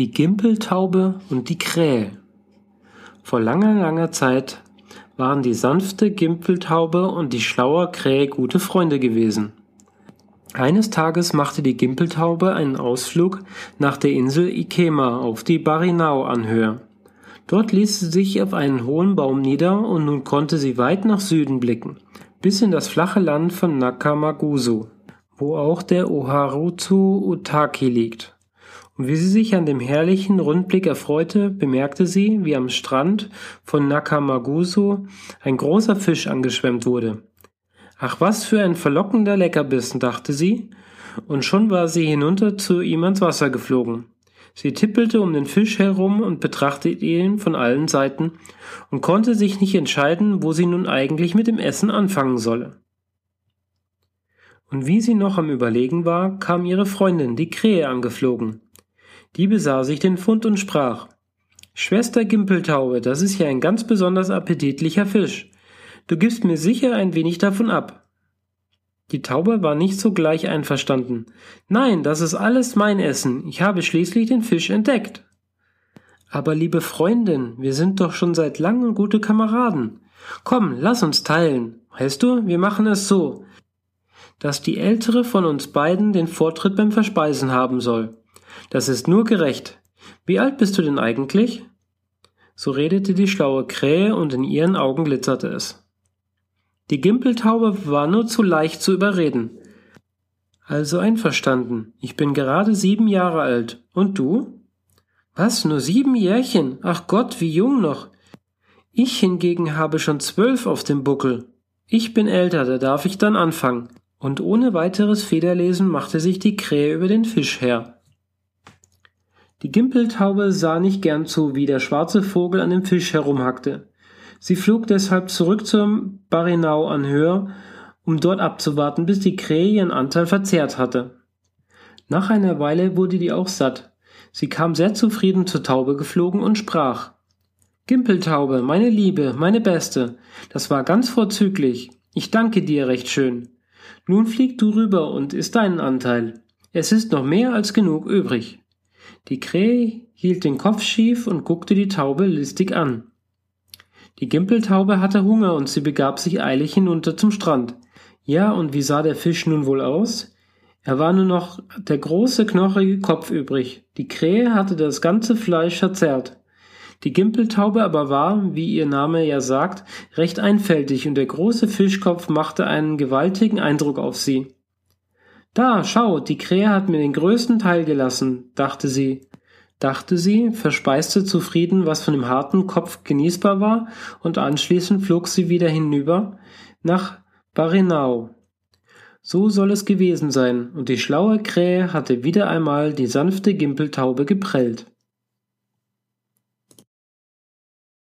Die Gimpeltaube und die Krähe. Vor langer, langer Zeit waren die sanfte Gimpeltaube und die schlaue Krähe gute Freunde gewesen. Eines Tages machte die Gimpeltaube einen Ausflug nach der Insel Ikema auf die Barinau-Anhöhe. Dort ließ sie sich auf einen hohen Baum nieder und nun konnte sie weit nach Süden blicken, bis in das flache Land von Nakamagusu, wo auch der Oharuzu Utaki liegt. Und wie sie sich an dem herrlichen Rundblick erfreute, bemerkte sie, wie am Strand von Nakamagusu ein großer Fisch angeschwemmt wurde. Ach, was für ein verlockender Leckerbissen, dachte sie, und schon war sie hinunter zu ihm ans Wasser geflogen. Sie tippelte um den Fisch herum und betrachtete ihn von allen Seiten und konnte sich nicht entscheiden, wo sie nun eigentlich mit dem Essen anfangen solle. Und wie sie noch am Überlegen war, kam ihre Freundin, die Krähe, angeflogen. Die besah sich den Fund und sprach Schwester Gimpeltaube, das ist ja ein ganz besonders appetitlicher Fisch. Du gibst mir sicher ein wenig davon ab. Die Taube war nicht sogleich einverstanden. Nein, das ist alles mein Essen. Ich habe schließlich den Fisch entdeckt. Aber liebe Freundin, wir sind doch schon seit langem gute Kameraden. Komm, lass uns teilen. Weißt du, wir machen es so, dass die ältere von uns beiden den Vortritt beim Verspeisen haben soll. Das ist nur gerecht. Wie alt bist du denn eigentlich? So redete die schlaue Krähe und in ihren Augen glitzerte es. Die Gimpeltaube war nur zu leicht zu überreden. Also einverstanden. Ich bin gerade sieben Jahre alt. Und du? Was, nur sieben Jährchen? Ach Gott, wie jung noch. Ich hingegen habe schon zwölf auf dem Buckel. Ich bin älter, da darf ich dann anfangen. Und ohne weiteres Federlesen machte sich die Krähe über den Fisch her. Die Gimpeltaube sah nicht gern zu, wie der schwarze Vogel an dem Fisch herumhackte. Sie flog deshalb zurück zum Barinau-Anhöhe, um dort abzuwarten, bis die Krähe ihren Anteil verzehrt hatte. Nach einer Weile wurde die auch satt. Sie kam sehr zufrieden zur Taube geflogen und sprach Gimpeltaube, meine Liebe, meine Beste, das war ganz vorzüglich. Ich danke dir recht schön. Nun flieg du rüber und isst deinen Anteil. Es ist noch mehr als genug übrig. Die Krähe hielt den Kopf schief und guckte die Taube listig an. Die Gimpeltaube hatte Hunger und sie begab sich eilig hinunter zum Strand. Ja, und wie sah der Fisch nun wohl aus? Er war nur noch der große knochige Kopf übrig. Die Krähe hatte das ganze Fleisch verzehrt. Die Gimpeltaube aber war, wie ihr Name ja sagt, recht einfältig und der große Fischkopf machte einen gewaltigen Eindruck auf sie. Da, schau, die Krähe hat mir den größten Teil gelassen, dachte sie, dachte sie, verspeiste zufrieden, was von dem harten Kopf genießbar war, und anschließend flog sie wieder hinüber nach Barinau. So soll es gewesen sein, und die schlaue Krähe hatte wieder einmal die sanfte Gimpeltaube geprellt.